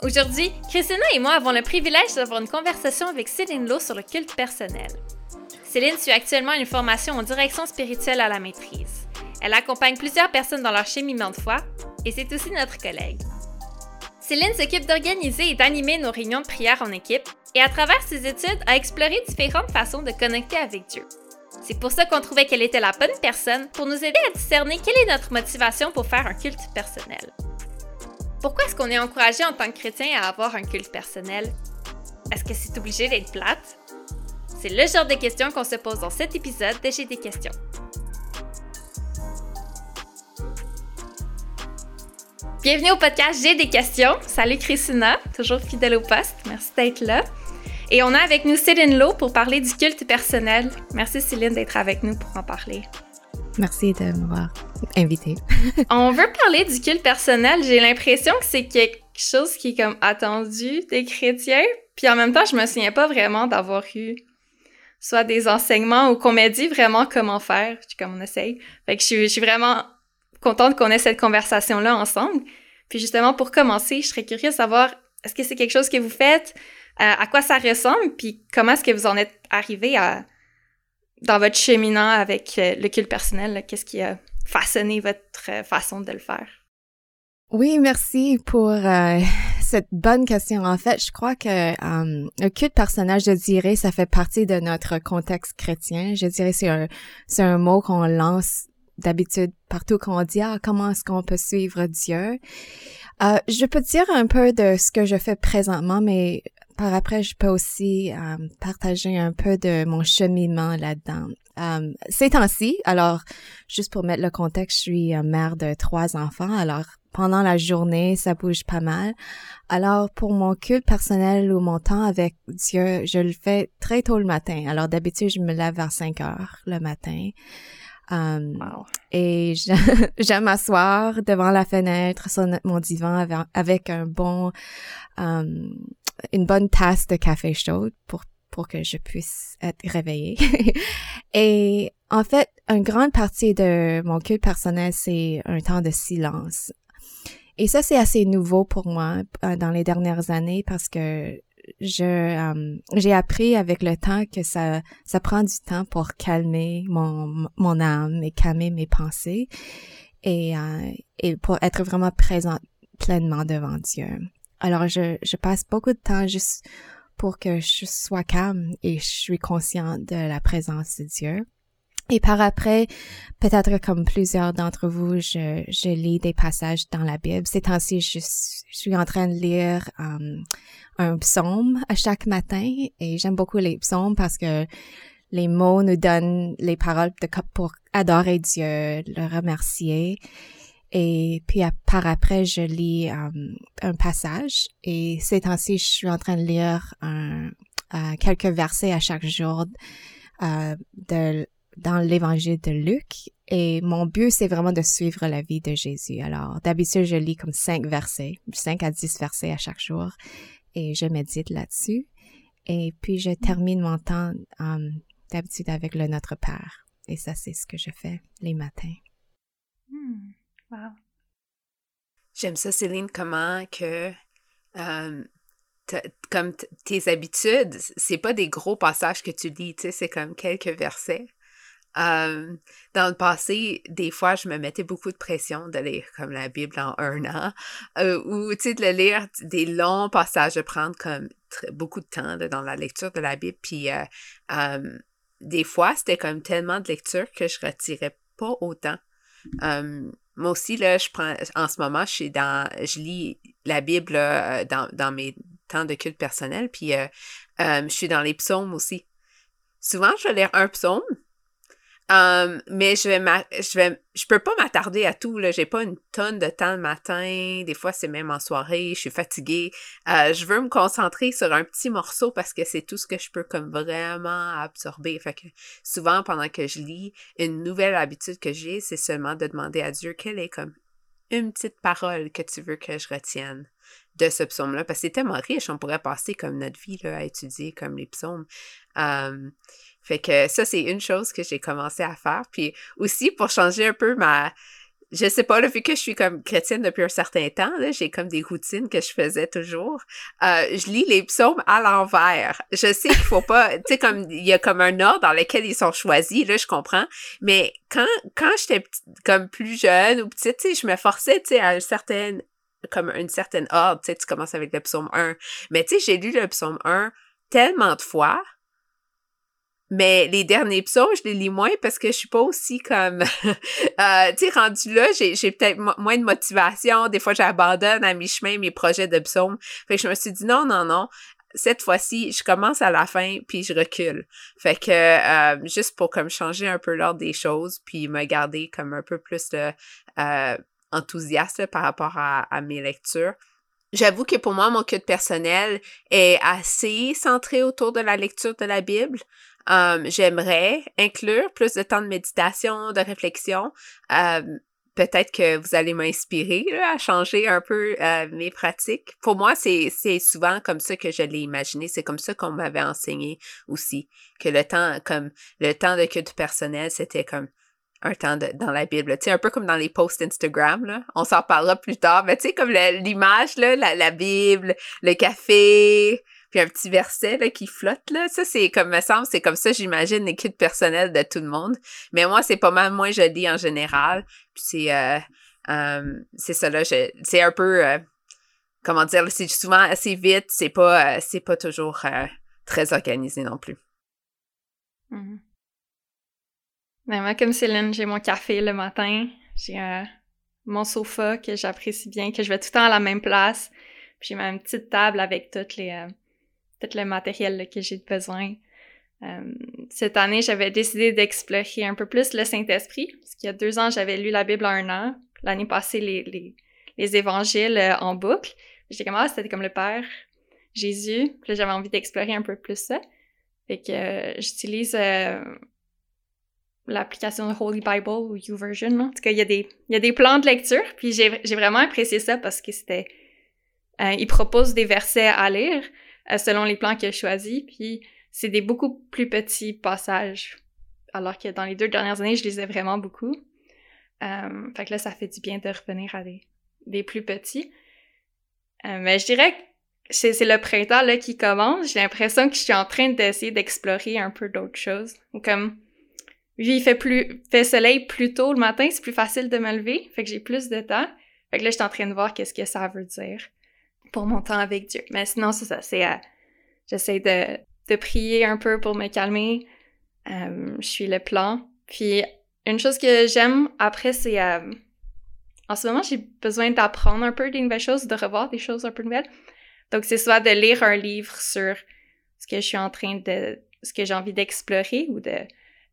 Aujourd'hui, Christina et moi avons le privilège d'avoir une conversation avec Céline Lowe sur le culte personnel. Céline suit actuellement une formation en direction spirituelle à la maîtrise. Elle accompagne plusieurs personnes dans leur cheminement de foi et c'est aussi notre collègue. Céline s'occupe d'organiser et d'animer nos réunions de prière en équipe et à travers ses études a exploré différentes façons de connecter avec Dieu. C'est pour ça qu'on trouvait qu'elle était la bonne personne pour nous aider à discerner quelle est notre motivation pour faire un culte personnel. Pourquoi est-ce qu'on est encouragé en tant que chrétien à avoir un culte personnel? Est-ce que c'est obligé d'être plate? C'est le genre de questions qu'on se pose dans cet épisode de J'ai des questions. Bienvenue au podcast J'ai des questions. Salut Christina, toujours fidèle au poste. Merci d'être là. Et on a avec nous Céline Lowe pour parler du culte personnel. Merci Céline d'être avec nous pour en parler. Merci de m'avoir invité. on veut parler du culte personnel. J'ai l'impression que c'est quelque chose qui est comme attendu des chrétiens. Puis en même temps, je me souviens pas vraiment d'avoir eu soit des enseignements ou qu'on m'ait dit vraiment comment faire. Comme on essaye. Fait que je suis, vraiment contente qu'on ait cette conversation-là ensemble. Puis justement, pour commencer, je serais curieuse de savoir, est-ce que c'est quelque chose que vous faites? Euh, à quoi ça ressemble? Puis comment est-ce que vous en êtes arrivé à, dans votre cheminant avec euh, le culte personnel? Qu'est-ce qui a façonné votre euh, façon de le faire? Oui, merci pour cette bonne question. En fait, je crois que le culte personnel, je dirais, ça fait partie de notre contexte chrétien. Je dirais c'est un c'est un mot qu'on lance d'habitude partout qu'on dit ah comment est-ce qu'on peut suivre Dieu? Euh, je peux dire un peu de ce que je fais présentement, mais par après, je peux aussi euh, partager un peu de mon cheminement là-dedans. Euh, ces temps-ci, alors, juste pour mettre le contexte, je suis euh, mère de trois enfants, alors pendant la journée, ça bouge pas mal. Alors, pour mon culte personnel ou mon temps avec Dieu, je le fais très tôt le matin. Alors, d'habitude, je me lève vers 5 heures le matin. Um, Et j'aime m'asseoir devant la fenêtre sur mon divan avec, un bon um, une bonne tasse de café chaud pour pour que je puisse être réveillée. et en fait, une grande partie de mon culte personnel, c'est un temps de silence. Et ça, c'est assez nouveau pour moi euh, dans les dernières années parce que je euh, j'ai appris avec le temps que ça ça prend du temps pour calmer mon mon âme et calmer mes pensées et euh, et pour être vraiment présente pleinement devant Dieu. Alors, je, je passe beaucoup de temps juste pour que je sois calme et je suis consciente de la présence de Dieu. Et par après, peut-être comme plusieurs d'entre vous, je, je lis des passages dans la Bible. Ces temps-ci, je, suis en train de lire um, un psaume à chaque matin et j'aime beaucoup les psaumes parce que les mots nous donnent les paroles de, pour adorer Dieu, le remercier. Et puis par après, je lis euh, un passage. Et ces temps-ci, je suis en train de lire un, euh, quelques versets à chaque jour euh, de, dans l'évangile de Luc. Et mon but, c'est vraiment de suivre la vie de Jésus. Alors, d'habitude, je lis comme cinq versets, cinq à dix versets à chaque jour. Et je médite là-dessus. Et puis, je termine mon temps d'habitude avec le Notre Père. Et ça, c'est ce que je fais les matins. Hmm. J'aime ça, Céline, comment que euh, comme tes habitudes, c'est pas des gros passages que tu lis, c'est comme quelques versets. Euh, dans le passé, des fois, je me mettais beaucoup de pression de lire comme la Bible en un an, euh, ou de lire des longs passages, de prendre comme beaucoup de temps dans la lecture de la Bible. Puis des fois, c'était comme tellement de lecture que je retirais pas autant. Moi aussi, là, je prends, en ce moment, je suis dans, je lis la Bible euh, dans, dans mes temps de culte personnel, puis euh, euh, je suis dans les psaumes aussi. Souvent, je vais un psaume, Um, mais je vais, je vais, je peux pas m'attarder à tout là. J'ai pas une tonne de temps le matin. Des fois, c'est même en soirée. Je suis fatiguée. Euh, je veux me concentrer sur un petit morceau parce que c'est tout ce que je peux comme vraiment absorber. Fait que souvent, pendant que je lis, une nouvelle habitude que j'ai, c'est seulement de demander à Dieu quelle est comme une petite parole que tu veux que je retienne de ce psaume-là. Parce que c'est tellement riche. On pourrait passer comme notre vie là, à étudier comme les psaumes. Um, fait que ça, c'est une chose que j'ai commencé à faire. Puis aussi, pour changer un peu ma, je sais pas, là, vu que je suis comme chrétienne depuis un certain temps, là, j'ai comme des routines que je faisais toujours. Euh, je lis les psaumes à l'envers. Je sais qu'il faut pas, tu sais, comme il y a comme un ordre dans lequel ils sont choisis, là, je comprends. Mais quand quand j'étais comme plus jeune ou petite, tu sais, je me forçais, tu sais, à une certaine comme une certaine ordre, tu sais, tu commences avec le psaume 1. Mais tu sais, j'ai lu le psaume 1 tellement de fois mais les derniers psaumes, je les lis moins parce que je suis pas aussi comme, euh, tu sais, rendu là, j'ai, peut-être moins de motivation. Des fois, j'abandonne à mi-chemin mes projets de psaumes. Fait que je me suis dit non, non, non. Cette fois-ci, je commence à la fin puis je recule. Fait que euh, juste pour comme changer un peu l'ordre des choses puis me garder comme un peu plus de, euh, enthousiaste par rapport à, mes lectures. J'avoue que pour moi, mon culte personnel est assez centré autour de la lecture de la Bible. Um, j'aimerais inclure plus de temps de méditation, de réflexion. Um, peut-être que vous allez m'inspirer à changer un peu euh, mes pratiques. Pour moi, c'est souvent comme ça que je l'ai imaginé. C'est comme ça qu'on m'avait enseigné aussi. Que le temps, comme le temps de culte personnel, c'était comme un temps dans la Bible. Tu sais, un peu comme dans les posts Instagram. On s'en parlera plus tard. Mais tu sais, comme l'image, la, Bible, le café, puis un petit verset qui flotte là. Ça, c'est comme me semble, c'est comme ça, j'imagine, l'équipe personnelle de tout le monde. Mais moi, c'est pas mal moins joli en général. C'est euh, euh, c'est ça c'est un peu euh, comment dire, c'est souvent assez vite, c'est pas c'est pas toujours très organisé non plus. Mm-hmm. Ben, moi, comme Céline, j'ai mon café le matin, j'ai mon sofa que j'apprécie bien, que je vais tout le temps à la même place. Puis j'ai ma petite table avec toutes les, tout le matériel que j'ai besoin. Euh, cette année, j'avais décidé d'explorer un peu plus le Saint-Esprit, parce qu'il y a deux ans, j'avais lu la Bible en un an. L'année passée, les, les, les évangiles euh, en boucle. J'étais comme, ah, c'était comme le Père, Jésus. Puis j'avais envie d'explorer un peu plus ça. Fait que euh, j'utilise l'application Holy Bible ou YouVersion. En tout cas, il y, a des, il y a des plans de lecture. Puis j'ai vraiment apprécié ça parce que c'était... il propose des versets à lire, euh, selon les plans qu'il a choisis. Puis c'est des beaucoup plus petits passages. Alors que dans les deux dernières années, je lisais vraiment beaucoup. Euh, fait que là, ça fait du bien de revenir à des, des plus petits. Euh, mais je dirais que c'est le printemps là qui commence. J'ai l'impression que je suis en train d'essayer d'explorer un peu d'autres choses. Comme vu il fait plus fait soleil plus tôt le matin, c'est plus facile de me lever, fait que j'ai plus de temps. Fait que là, je suis en train de voir qu'est-ce que ça veut dire pour mon temps avec Dieu. Mais sinon, c'est ça, c'est... Euh, j'essaie de, de prier un peu pour me calmer. Euh, je suis le plan. Puis, une chose que j'aime après, c'est... Euh, en ce moment, j'ai besoin d'apprendre un peu des nouvelles choses, de revoir des choses un peu nouvelles. Donc, c'est soit de lire un livre sur ce que je suis en train de... ce que j'ai envie d'explorer ou de...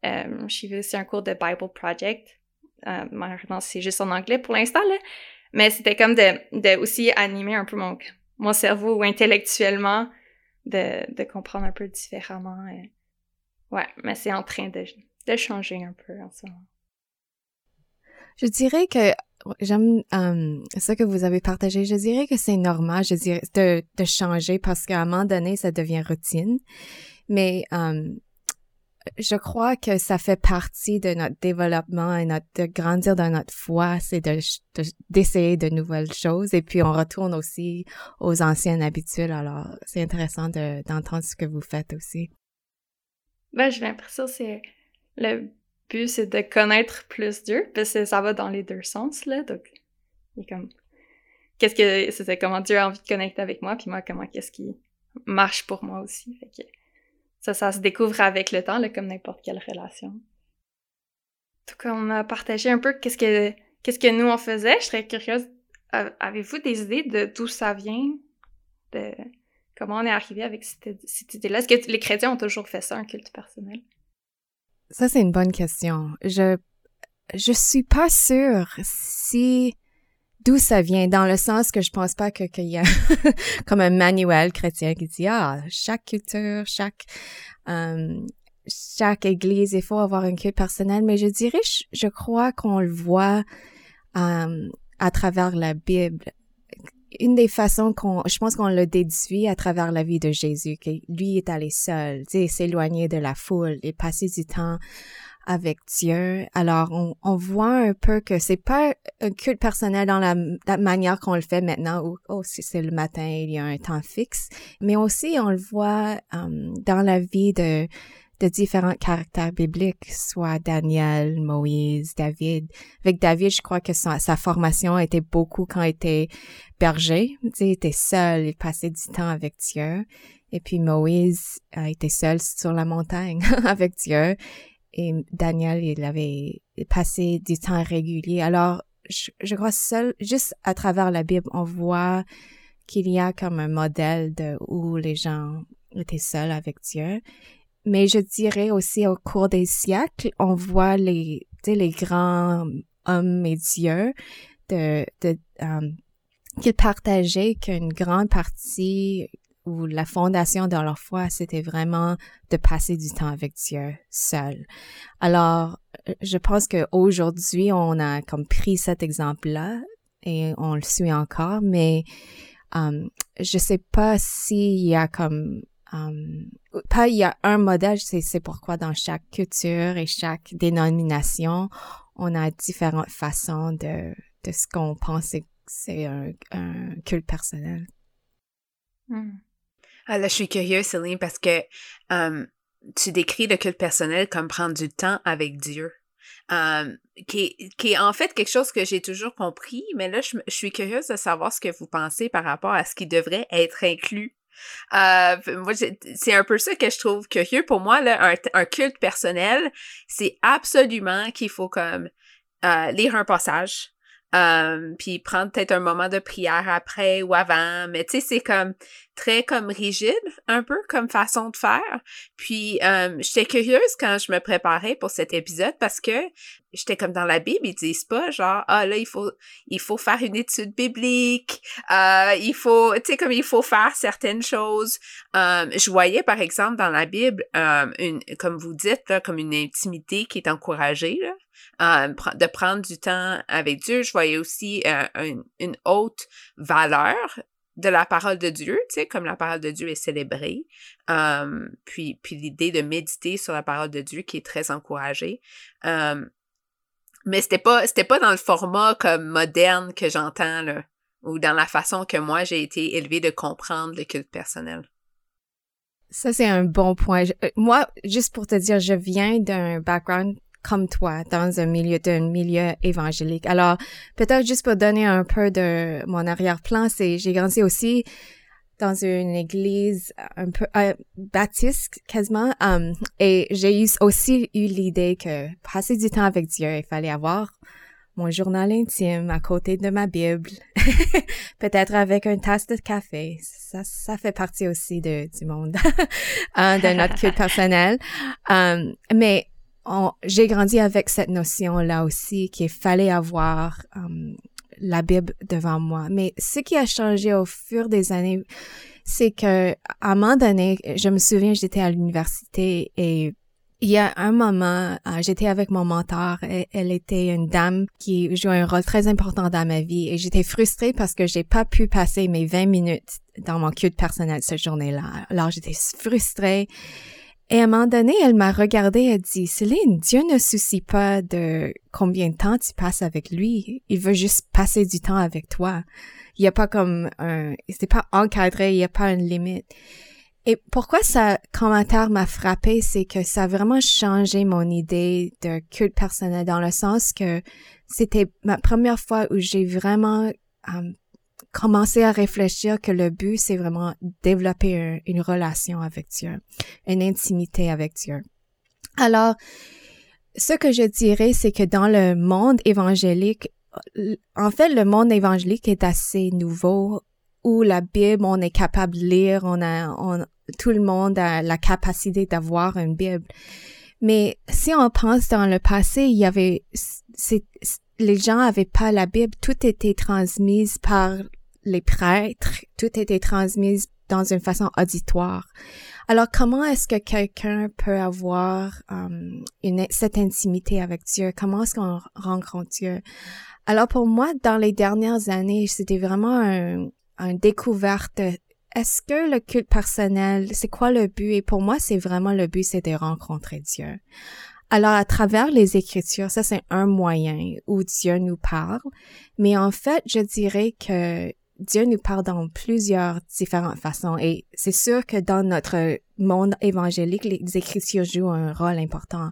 Euh, j'ai aussi un cours de Bible Project. Euh, malheureusement, c'est juste en anglais pour l'instant, là. Mais c'était comme de, de aussi animer un peu mon, mon cerveau intellectuellement, de, de comprendre un peu différemment. Ouais, mais c'est en train de, de changer un peu en ce moment. Je dirais que j'aime euh, ce que vous avez partagé. Je dirais que c'est normal, je dirais, de, de changer parce qu'à un moment donné, ça devient routine. Mais euh, je crois que ça fait partie de notre développement et notre, de grandir dans notre foi, c'est de, d'essayer de, nouvelles choses et puis on retourne aussi aux anciennes habitudes. Alors, c'est intéressant de, d'entendre ce que vous faites aussi. Ben, j'ai l'impression que le but, c'est de connaître plus Dieu, parce que ça va dans les deux sens, là. Donc, il comme, qu'est-ce que, c'est comment Dieu a envie de connecter avec moi, puis moi, comment, qu'est-ce qui marche pour moi aussi. Ça, ça se découvre avec le temps, là, comme n'importe quelle relation. En tout cas, on a partagé un peu qu'est-ce que, qu'est-ce que nous on faisait. Je serais curieuse. Avez-vous des idées de d'où ça vient? De comment on est arrivé avec cette, cette idée-là? Est-ce que les chrétiens ont toujours fait ça, un culte personnel? Ça, c'est une bonne question. Je, je suis pas sûre si d'où ça vient, dans le sens que je pense pas que qu'il y a comme un manuel chrétien qui dit ah chaque culture, chaque euh, chaque église, il faut avoir un culte personnel, mais je dirais, je, crois qu'on le voit euh, à travers la Bible. Une des façons qu'on, je pense qu'on le déduit à travers la vie de Jésus, que lui est allé seul, s'éloigner de la foule et passer du temps avec Dieu. Alors, on, on voit un peu que c'est pas un culte personnel dans la, la manière qu'on le fait maintenant, où, oh, si c'est le matin, il y a un temps fixe, mais aussi on le voit um, dans la vie de de différents caractères bibliques, soit Daniel, Moïse, David. Avec David, je crois que sa, sa formation était beaucoup quand il était berger. il était seul, il passait du temps avec Dieu. Et puis Moïse a été seul sur la montagne avec Dieu. Et Daniel, il avait passé du temps régulier. Alors, je, je crois seul, juste à travers la Bible, on voit qu'il y a comme un modèle de où les gens étaient seuls avec Dieu. Mais je dirais aussi au cours des siècles, on voit les, les grands hommes et dieux de, de um, qu'ils partageaient qu'une grande partie ou la fondation de leur foi, c'était vraiment de passer du temps avec Dieu seul. Alors, je pense qu'aujourd'hui, on a comme pris cet exemple-là et on le suit encore, mais um, je sais pas s'il y a comme Um, pas il y a un modèle, c'est pourquoi dans chaque culture et chaque dénomination, on a différentes façons de, de ce qu'on pense c'est un, un, culte personnel. Hmm. Ah, là, je suis curieuse, Céline, parce que tu décris le culte personnel comme prendre du temps avec Dieu. Qui, est, qui est en fait quelque chose que j'ai toujours compris, mais là, je, je, suis curieuse de savoir ce que vous pensez par rapport à ce qui devrait être inclus euh, moi, c'est un peu ça que je trouve curieux. Pour moi, là, un, un culte personnel, c'est absolument qu'il faut comme euh, lire un passage, euh, puis prendre peut-être un moment de prière après ou avant. Mais tu sais, c'est comme très comme rigide, un peu comme façon de faire. Puis euh, j'étais curieuse quand je me préparais pour cet épisode parce que j'étais comme dans la Bible, ils disent pas genre ah là il faut il faut faire une étude biblique, euh, il faut tu sais comme il faut faire certaines choses. Euh, je voyais par exemple dans la Bible une comme vous dites là comme une intimité qui est encouragée là. Euh, de prendre du temps avec Dieu. Je voyais aussi euh, une, haute valeur de la parole de Dieu, tu comme la parole de Dieu est célébrée. Puis puis l'idée de méditer sur la parole de Dieu qui est très encouragée. Mais c'était pas c'était pas dans le format comme moderne que j'entends ou dans la façon que moi j'ai été élevée de comprendre le culte personnel. Ça c'est un bon point. Euh, moi juste pour te dire je viens d'un background comme toi dans un milieu d'un milieu évangélique. Alors peut-être juste pour donner un peu de mon arrière-plan, c'est j'ai grandi aussi dans une église un peu euh, baptiste quasiment um, et j'ai aussi eu l'idée que passer du temps avec Dieu, il fallait avoir mon journal intime à côté de ma Bible, peut-être avec une tasse de café. Ça, ça fait partie aussi de, du monde, hein, de notre culte personnel. Um, mais j'ai grandi avec cette notion-là aussi qu'il fallait avoir um, la Bible devant moi. Mais ce qui a changé au fur des années, c'est que à un moment donné, je me souviens, j'étais à l'université et il y a un moment, euh, j'étais avec mon mentor. Et elle était une dame qui jouait un rôle très important dans ma vie et j'étais frustrée parce que j'ai pas pu passer mes 20 minutes dans mon culte personnel cette journée-là. Alors j'étais frustrée et à un moment donné, elle m'a regardée et a dit, Céline, Dieu ne soucie pas de combien de temps tu passes avec lui. Il veut juste passer du temps avec toi. Il n'y a pas comme un, c'est pas encadré, il n'y a pas une limite. Et pourquoi ça commentaire m'a frappé, c'est que ça a vraiment changé mon idée de culte personnel dans le sens que c'était ma première fois où j'ai vraiment um, commencer à réfléchir que le but, c'est vraiment développer une relation avec Dieu, une intimité avec Dieu. Alors, ce que je dirais, c'est que dans le monde évangélique, en fait, le monde évangélique est assez nouveau, où la Bible, on est capable de lire, on a, on, tout le monde a la capacité d'avoir une Bible. Mais si on pense dans le passé, il y avait, les gens avaient pas la Bible, tout était transmis par les prêtres, tout était transmis dans une façon auditoire. Alors, comment est-ce que quelqu'un peut avoir um, une, cette intimité avec Dieu? Comment est-ce qu'on rencontre Dieu? Alors, pour moi, dans les dernières années, c'était vraiment un, un découverte. Est-ce que le culte personnel, c'est quoi le but? Et pour moi, c'est vraiment le but, c'est de rencontrer Dieu. Alors, à travers les Écritures, ça c'est un moyen où Dieu nous parle, mais en fait, je dirais que Dieu nous parle dans plusieurs différentes façons et c'est sûr que dans notre monde évangélique, les Écritures jouent un rôle important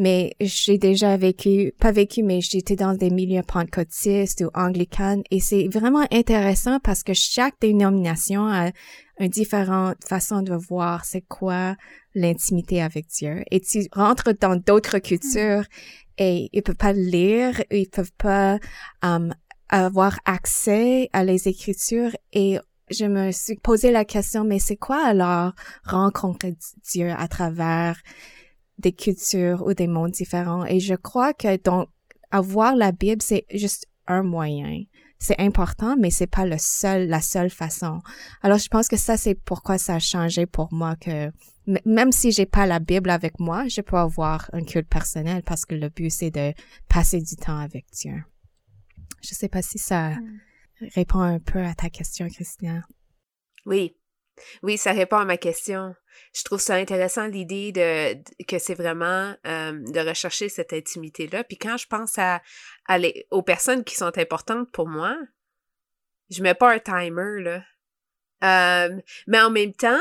mais j'ai déjà vécu, pas vécu, mais j'étais dans des milieux pentecôtistes ou anglicanes et c'est vraiment intéressant parce que chaque dénomination a une différente façon de voir c'est quoi l'intimité avec Dieu. Et tu rentres dans d'autres cultures et ils peuvent pas lire, ils peuvent pas um, avoir accès à les écritures et je me suis posé la question, mais c'est quoi alors rencontrer Dieu à travers des cultures ou des mondes différents? Et je crois que donc avoir la Bible, c'est juste un moyen. C'est important, mais c'est pas le seul, la seule façon. Alors, je pense que ça, c'est pourquoi ça a changé pour moi que même si j'ai pas la Bible avec moi, je peux avoir un culte personnel parce que le but, c'est de passer du temps avec Dieu. Je sais pas si ça hmm. répond un peu à ta question, Christian. Oui, oui, ça répond à ma question. Je trouve ça intéressant l'idée de, que c'est vraiment de rechercher cette intimité-là. Puis quand je pense à, aux personnes qui sont importantes pour moi, je mets pas un timer là. mais en même temps,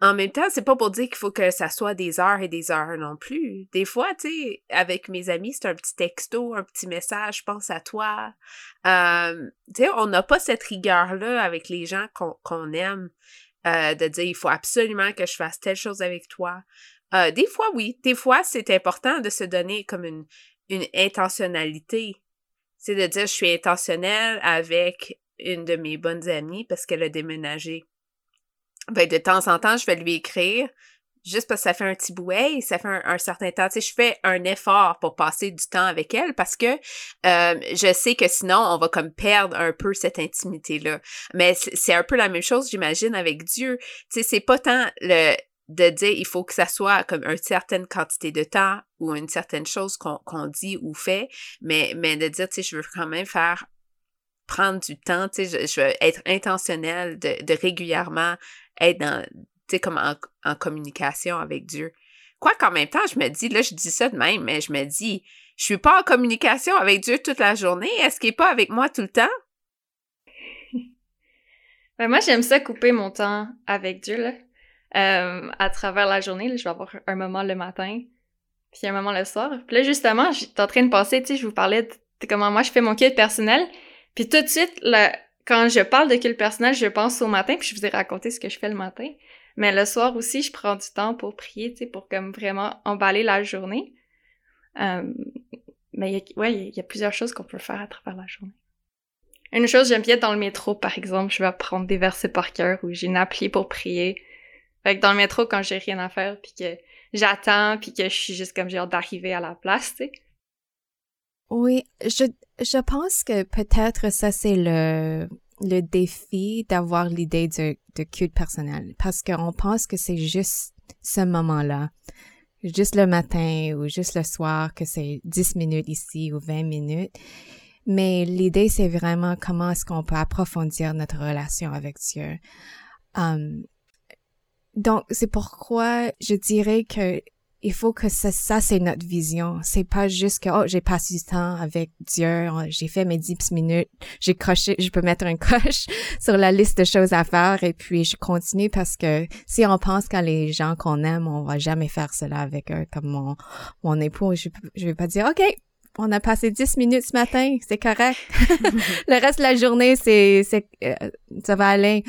en même temps, c'est pas pour dire qu'il faut que ça soit des heures et des heures non plus. Des fois, tu sais, avec mes amis, c'est un petit texto, un petit message, pense à toi. tu sais, on n'a pas cette rigueur-là avec les gens qu'on aime. Euh, de dire il faut absolument que je fasse telle chose avec toi. Euh, des fois, oui. Des fois, c'est important de se donner comme une, une intentionnalité. C'est de dire je suis intentionnelle avec une de mes bonnes amies parce qu'elle a déménagé. Ben, de temps en temps, je vais lui écrire juste parce que ça fait un petit bouet, ça fait un, certain temps. Tu sais, je fais un effort pour passer du temps avec elle parce que euh, je sais que sinon, on va comme perdre un peu cette intimité-là. Mais c'est un peu la même chose, j'imagine, avec Dieu. Tu sais, c'est pas tant le de dire il faut que ça soit comme une certaine quantité de temps ou une certaine chose qu'on dit ou fait, mais, mais de dire, tu sais, je veux quand même faire prendre du temps, tu sais, je, veux être intentionnel de, régulièrement être dans comme en, communication avec Dieu. Quoi qu'en même temps, je me dis, là, je dis ça de même, mais je me dis, je suis pas en communication avec Dieu toute la journée. Est-ce qu'il est pas avec moi tout le temps? ben, moi, j'aime ça couper mon temps avec Dieu, là. Euh, à travers la journée, je vais avoir un moment le matin, puis un moment le soir. Puis là, justement, j'étais en train de passer, tu sais, je vous parlais de, comment moi je fais mon culte personnel. Puis tout de suite, quand je parle de culte personnel, je pense au matin, puis je vous ai raconté ce que je fais le matin. Mais le soir aussi, je prends du temps pour prier, tu sais, pour comme vraiment emballer la journée. Euh, mais il ouais, il y a plusieurs choses qu'on peut faire à travers la journée. Une chose, j'aime bien dans le métro, par exemple, je vais apprendre des versets par cœur ou j'ai une appli pour prier. Fait que dans le métro, quand j'ai rien à faire, puis que j'attends, puis que je suis juste comme j'ai hâte d'arriver à la place, tu sais. Oui, je, je pense que peut-être ça c'est le le défi d'avoir l'idée de, de culte personnel parce qu'on pense que c'est juste ce moment-là, juste le matin ou juste le soir, que c'est 10 minutes ici ou 20 minutes. Mais l'idée, c'est vraiment comment est-ce qu'on peut approfondir notre relation avec Dieu. Um, donc, c'est pourquoi je dirais que il faut que ça, ça c'est notre vision. C'est pas juste que, oh, j'ai passé du temps avec Dieu, j'ai fait mes dix minutes, j'ai coché, je peux mettre un coche sur la liste de choses à faire et puis je continue parce que si on pense qu'à les gens qu'on aime, on va jamais faire cela avec eux, comme mon, mon époux, je, je vais pas dire, OK, on a passé dix minutes ce matin, c'est correct. le reste de la journée, c'est, c'est, euh, ça va aller.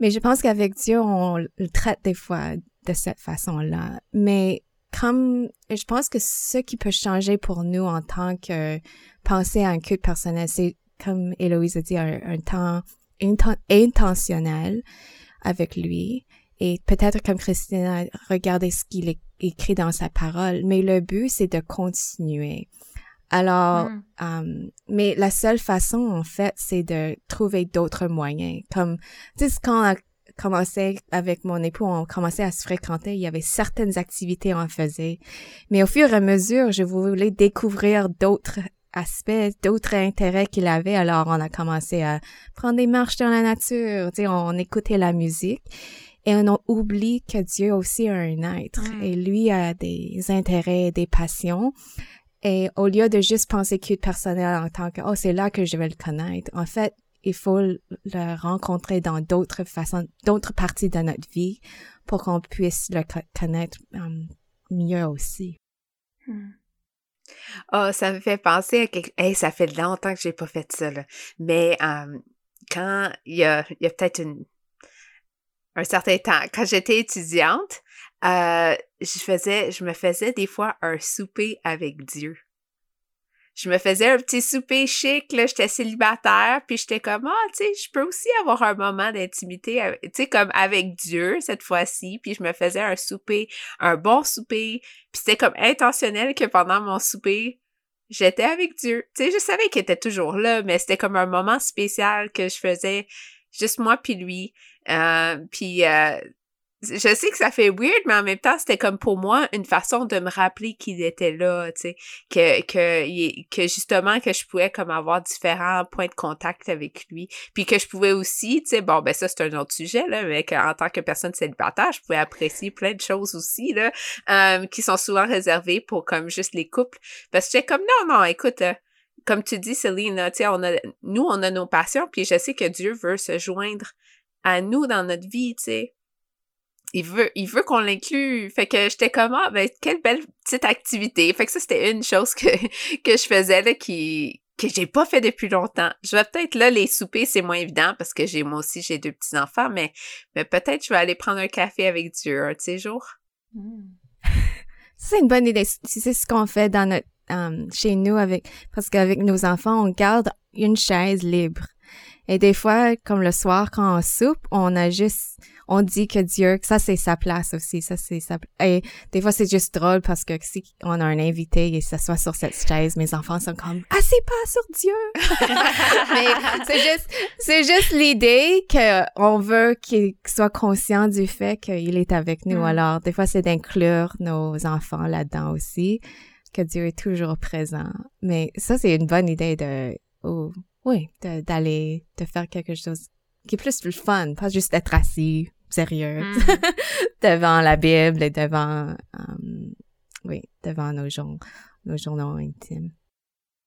Mais je pense qu'avec Dieu, on le traite des fois de cette façon-là. Mais comme je pense que ce qui peut changer pour nous en tant que penser à un culte personnel, c'est comme Héloïse a dit, un, temps intentionnel avec lui. Et peut-être comme Christine a regardé ce qu'il écrit dans sa parole, mais le but, c'est de continuer. Alors, mm. um, mais la seule façon, en fait, c'est de trouver d'autres moyens. Comme, tu sais, quand commençait avec mon époux, on commençait à se fréquenter, il y avait certaines activités qu'on faisait. Mais au fur et à mesure, je voulais découvrir d'autres aspects, d'autres intérêts qu'il avait. Alors, on a commencé à prendre des marches dans la nature, tu sais, on écoutait la musique. et on oublie que Dieu aussi a un être Mm. et lui a des intérêts, des passions. Et au lieu de juste penser culte personnel en tant que oh c'est là que je vais le connaître, en fait il faut le rencontrer dans d'autres façons, d'autres parties de notre vie pour qu'on puisse le co- connaître mieux aussi. Oh, ça me fait penser à quelque... Hey, ça fait longtemps que j'ai pas fait ça. Mais quand il y a, il y a peut-être une... un certain temps, quand j'étais étudiante, euh, je faisais, je me faisais des fois un souper avec Dieu. Je me faisais un petit souper chic, là, j'étais célibataire, puis j'étais comme, ah, tu sais, je peux aussi avoir un moment d'intimité, tu sais, comme avec Dieu, cette fois-ci, puis je me faisais un souper, un bon souper, puis c'était comme intentionnel que pendant mon souper, j'étais avec Dieu. Tu sais, je savais qu'il était toujours là, mais c'était comme un moment spécial que je faisais juste moi puis lui. Euh, puis euh, je sais que ça fait weird, mais en même temps, c'était comme pour moi une façon de me rappeler qu'il était là, tu sais, que, que, que justement que je pouvais comme avoir différents points de contact avec lui, puis que je pouvais aussi, tu sais, bon, ben ça c'est un autre sujet, là, mais qu'en tant que personne célibataire, je pouvais apprécier plein de choses aussi, là, euh, qui sont souvent réservées pour comme juste les couples, parce que j'étais comme, non, non, écoute, euh, comme tu dis, Céline, là, on a, nous, on a nos passions, puis je sais que Dieu veut se joindre à nous dans notre vie, tu sais il veut, il veut qu'on l'inclue. Fait que j'étais comme, ah, ben, quelle belle petite activité. Fait que ça, c'était une chose que, que je faisais, là, qui, que j'ai pas fait depuis longtemps. Je vais peut-être, là, les soupers, c'est moins évident parce que j'ai, moi aussi, j'ai deux petits-enfants, mais, mais peut-être je vais aller prendre un café avec Dieu un de ces jours. Hmm. C'est une bonne idée. C'est ce qu'on fait dans notre, um, chez nous avec, parce qu'avec nos enfants, on garde une chaise libre. Et des fois, comme le soir, quand on soupe, on a juste, on dit que Dieu, que ça c'est sa place aussi, ça c'est sa, et des fois c'est juste drôle parce que si on a un invité et s'assoit sur cette chaise, mes enfants sont comme, ah c'est pas sur Dieu. Mais c'est juste, c'est juste l'idée que on veut qu'il soit conscient du fait qu'il est avec nous. Mm. Alors, des fois, c'est d'inclure nos enfants là-dedans aussi, que Dieu est toujours présent. Mais ça, c'est une bonne idée de, oh, oui, de- d'aller, de, faire quelque chose qui est plus le fun, pas juste être assis, sérieux, Hmm. devant la Bible et devant, euh, oui, devant nos, jour- nos journaux intimes.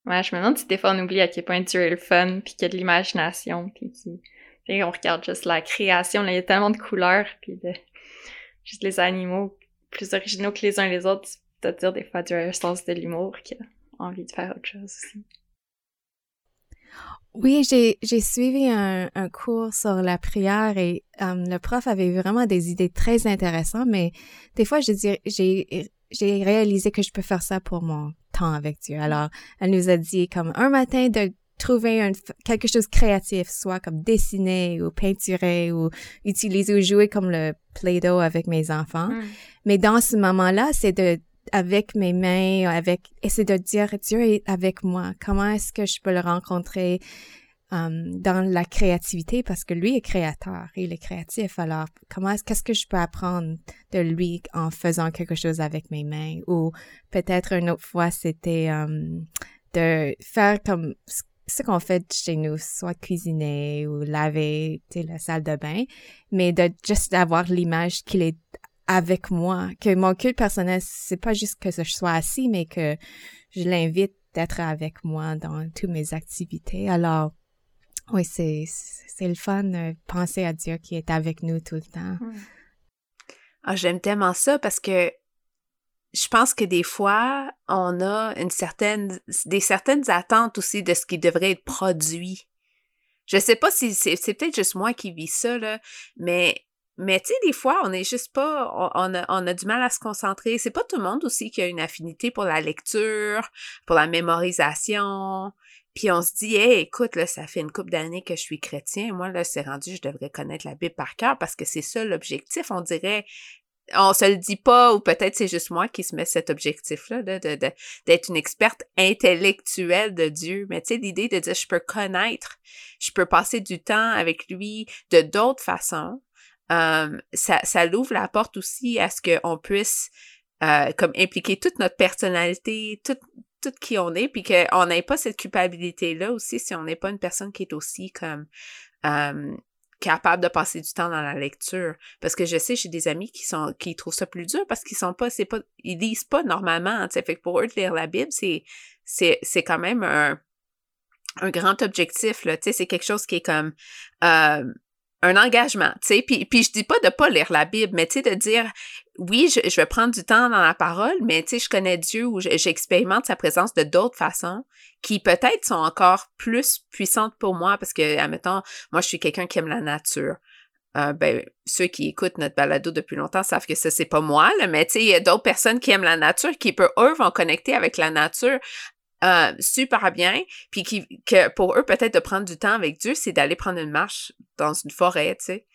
Ouais, je me demande si des fois on oublie à quel point Dieu est le fun, puis qu'il y a de l'imagination, puis qui... puis on regarde juste la création, là, il y a tellement de couleurs, puis de... juste les animaux plus originaux que les uns les autres, tu peux te dire des fois Dieu a un sens de l'humour, qui a envie de faire autre chose aussi. Oui, j'ai j'ai suivi un, un cours sur la prière et euh, le prof avait vraiment des idées très intéressantes, mais des fois, je dis, j'ai j'ai réalisé que je peux faire ça pour mon temps avec Dieu. Alors, elle nous a dit comme un matin de trouver un, quelque chose de créatif, soit comme dessiner ou peinturer ou utiliser ou jouer comme le Play-Doh avec mes enfants. Hmm. Mais dans ce moment-là, c'est de avec mes mains, avec c'est de dire Dieu est avec moi. Comment est-ce que je peux le rencontrer um, dans la créativité? Parce que lui est créateur, il est créatif. Alors comment est-ce qu'est-ce que je peux apprendre de lui en faisant quelque chose avec mes mains? Ou peut-être une autre fois c'était um, de faire comme ce- qu'on fait chez nous, soit cuisiner ou laver, la salle de bain, mais de juste avoir l'image qu'il est avec moi, que mon culte personnel, c'est pas juste que je sois assis, mais que je l'invite d'être avec moi dans toutes mes activités. Alors, oui, c'est, c'est le fun de penser à Dieu qui est avec nous tout le temps. Ah, j'aime tellement ça parce que je pense que des fois, on a une certaine, des certaines attentes aussi de ce qui devrait être produit. Je sais pas si c'est, c'est peut-être juste moi qui vis ça, là, mais, mais tu sais, des fois, on est juste pas, on, a, on a du mal à se concentrer. C'est pas tout le monde aussi qui a une affinité pour la lecture, pour la mémorisation. Puis on se dit, hey, écoute, là, ça fait une couple d'années que je suis chrétien. Moi, là, c'est rendu, je devrais connaître la Bible par cœur parce que c'est ça l'objectif. On dirait, on se le dit pas, ou peut-être c'est juste moi qui se met cet objectif-là, de, de, de- d'être une experte intellectuelle de Dieu. Mais tu sais, l'idée de dire, je peux connaître, je peux passer du temps avec lui de d'autres façons. Ça, ça l'ouvre la porte aussi à ce qu'on puisse euh, comme impliquer toute notre personnalité, tout, tout qui on est, puis qu'on n'ait pas cette culpabilité-là aussi si on n'est pas une personne qui est aussi comme euh, capable de passer du temps dans la lecture. Parce que je sais, j'ai des amis qui sont qui trouvent ça plus dur parce qu'ils sont pas, c'est pas, ils lisent pas normalement. Fait que pour eux de lire la Bible, c'est, c'est, c'est quand même un, un grand objectif. Là, c'est quelque chose qui est comme euh, un engagement, tu sais. Puis, puis je dis pas de pas lire la Bible, mais tu sais, de dire, oui, je, vais prendre du temps dans la parole, mais tu sais, je connais Dieu ou j'expérimente sa présence de d'autres façons qui peut-être sont encore plus puissantes pour moi parce que, admettons, moi, je suis quelqu'un qui aime la nature. Euh, ben, ceux qui écoutent notre balado depuis longtemps savent que ça, c'est pas moi, là, mais tu sais, il y a d'autres personnes qui aiment la nature, qui, peut, eux, vont connecter avec la nature euh, super bien, puis qui, que pour eux, peut-être de prendre du temps avec Dieu, c'est d'aller prendre une marche dans une forêt, tu sais.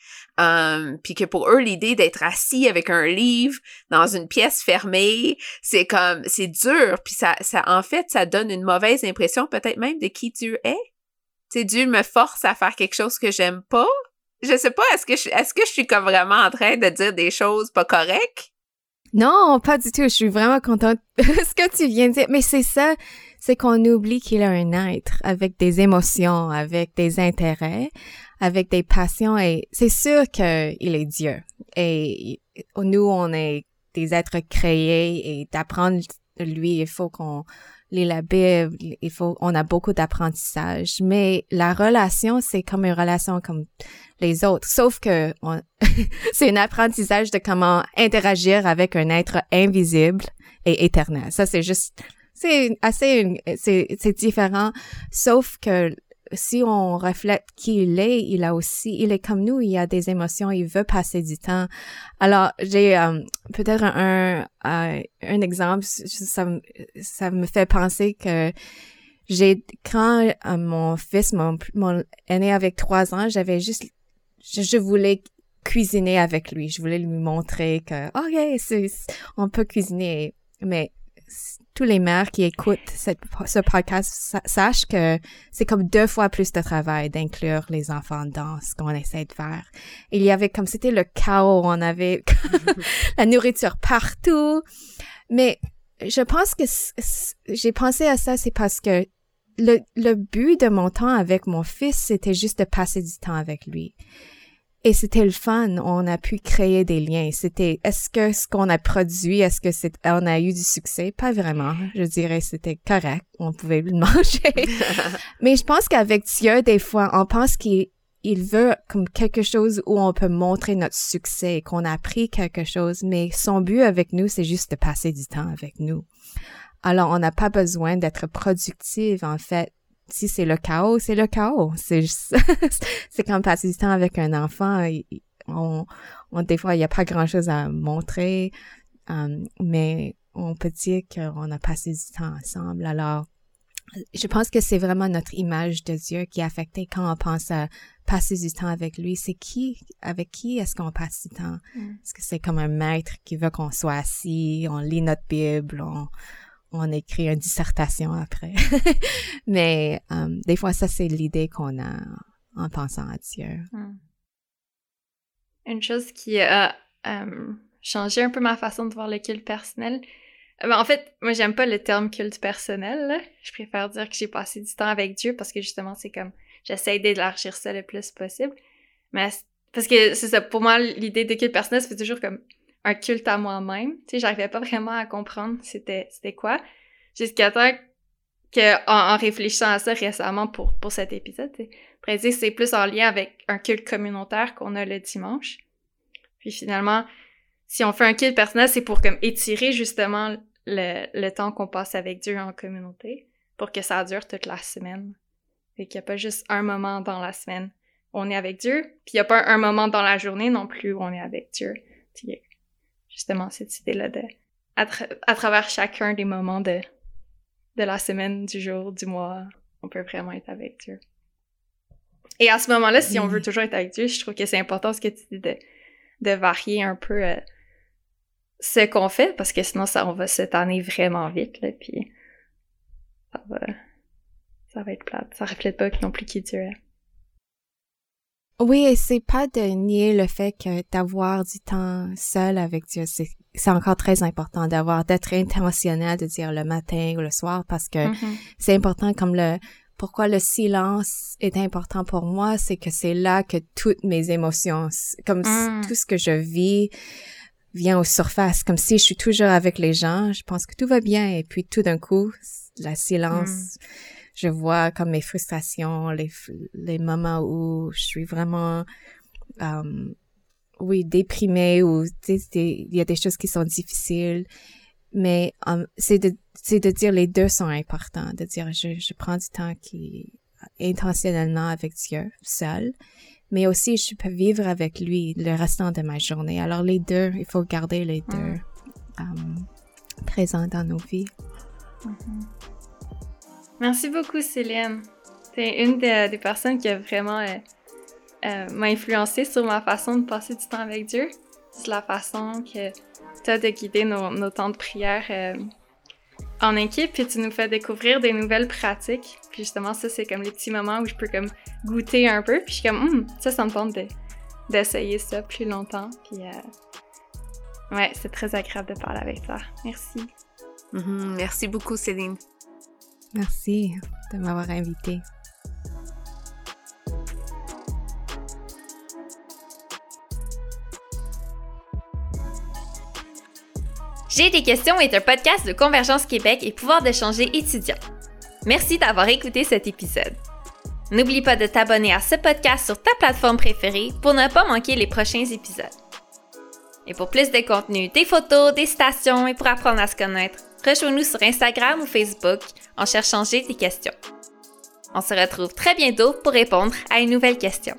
Puis que pour eux, l'idée d'être assis avec un livre dans une pièce fermée, c'est comme, c'est dur, puis ça, ça, en fait, ça donne une mauvaise impression peut-être même de qui Dieu est. Tu sais, Dieu me force à faire quelque chose que j'aime pas. Je sais pas, est-ce que je, est-ce que je suis comme vraiment en train de dire des choses pas correctes? Non, pas du tout. Je suis vraiment contente de ce que tu viens de dire. Mais c'est ça, c'est qu'on oublie qu'il a un être avec des émotions, avec des intérêts, avec des passions et c'est sûr qu'il est Dieu. Et nous, on est des êtres créés et d'apprendre lui, il faut qu'on lit la Bible, il faut, on a beaucoup d'apprentissage. Mais la relation, c'est comme une relation comme les autres. Sauf que c'est un apprentissage de comment interagir avec un être invisible et éternel. Ça, c'est juste c'est assez, c'est différent. Sauf que si on reflète qui il est, il a aussi, il est comme nous, il a des émotions, il veut passer du temps. Alors, j'ai euh, peut-être un, un, un, exemple, ça, ça me fait penser que j'ai, quand euh, mon fils, mon, mon aîné avec trois ans, j'avais juste, je, je, voulais cuisiner avec lui. Je voulais lui montrer que, OK, on peut cuisiner, mais tous les mères qui écoutent ce podcast sachent que c'est comme deux fois plus de travail d'inclure les enfants dans ce qu'on essaie de faire. Il y avait comme c'était le chaos, on avait la nourriture partout. Mais je pense que j'ai pensé à ça, c'est parce que le, le but de mon temps avec mon fils, c'était juste de passer du temps avec lui. Et c'était le fun. On a pu créer des liens. C'était, est-ce que ce qu'on a produit, est-ce que c'est, on a eu du succès? Pas vraiment. Je dirais c'était correct. On pouvait le manger. Mais je pense qu'avec Dieu, des fois, on pense qu'il il veut comme quelque chose où on peut montrer notre succès, qu'on a appris quelque chose, mais son but avec nous, c'est juste de passer du temps avec nous. Alors, on n'a pas besoin d'être productive, en fait si c'est le chaos, c'est le chaos. C'est c'est comme passer du temps avec un enfant. On, on des fois, il n'y a pas grand-chose à montrer, um, mais on peut dire qu'on a passé du temps ensemble. Alors, je pense que c'est vraiment notre image de Dieu qui est affectée quand on pense à passer du temps avec lui. C'est qui, avec qui est-ce qu'on passe du temps? Mm. Est-ce que c'est comme un maître qui veut qu'on soit assis, on lit notre Bible, on, on écrit une dissertation après. Mais um, des fois, ça, c'est l'idée qu'on a en pensant à Dieu. Hmm. Une chose qui a um, changé un peu ma façon de voir le culte personnel. Ben, en fait, moi, j'aime pas le terme culte personnel. Je préfère dire que j'ai passé du temps avec Dieu parce que justement, c'est comme j'essaie d'élargir ça le plus possible. Mais parce que c'est pour moi, l'idée de culte personnel, c'est toujours comme un culte à moi-même. Tu sais, j'arrivais pas vraiment à comprendre c'était c'était quoi. Jusqu'à temps que, en, réfléchissant à ça récemment pour, pour cet épisode, c'est plus en lien avec un culte communautaire qu'on a le dimanche. Puis finalement, si on fait un culte personnel, c'est pour comme étirer justement le, le temps qu'on passe avec Dieu en communauté pour que ça dure toute la semaine. Et qu'il n'y a pas juste un moment dans la semaine où on est avec Dieu, puis il n'y a pas un moment dans la journée non plus où on est avec Dieu justement cette idée-là de, à, travers chacun des moments de, de la semaine, du jour, du mois, on peut vraiment être avec Dieu. Et à ce moment-là, si on veut toujours être avec Dieu, je trouve que c'est important ce que tu dis de, de varier un peu euh, ce qu'on fait, parce que sinon, ça, on va se tanner vraiment vite, là, puis ça va, ça va être plate. Ça reflète pas non plus qui Dieu est. Oui, et c'est pas de nier le fait que d'avoir du temps seul avec Dieu, c'est c'est encore très important d'avoir d'être intentionnel de dire le matin ou le soir parce que mm-hmm. c'est important comme le pourquoi le silence est important pour moi, c'est que c'est là que toutes mes émotions, comme Mm. tout ce que je vis, vient aux surface. Comme si je suis toujours avec les gens, je pense que tout va bien, et puis tout d'un coup, la silence, je vois comme mes frustrations, les, moments où je suis vraiment, euh, oui, déprimée ou il y a des choses qui sont difficiles. Mais euh, c'est de de dire les deux sont importants, de dire je, je prends du temps qui intentionnellement avec Dieu seul, mais aussi je peux vivre avec lui le restant de ma journée. Alors les deux, il faut garder les deux euh, présents dans nos vies. Merci beaucoup, Céline. T'es une des, personnes qui a vraiment euh, euh, m'a influencé sur ma façon de passer du temps avec Dieu. C'est la façon que tu as de guider nos, nos temps de prière euh, en équipe, puis tu nous fais découvrir des nouvelles pratiques. Puis justement, ça, c'est comme les petits moments où je peux comme goûter un peu, puis je suis comme, Hum, ça, ça me tente de- d'essayer ça plus longtemps. Puis euh, ouais, c'est très agréable de parler avec toi. Merci. Mhm, Merci beaucoup, Céline. Merci de m'avoir invité. J'ai des questions est un podcast de Convergence Québec et pouvoir d'échanger étudiant. Merci d'avoir écouté cet épisode. N'oublie pas de t'abonner à ce podcast sur ta plateforme préférée pour ne pas manquer les prochains épisodes. Et pour plus de contenu, des photos, des stations et pour apprendre à se connaître, rejoins-nous sur Instagram ou Facebook en cherchant J'ai des questions. On se retrouve très bientôt pour répondre à une nouvelle question.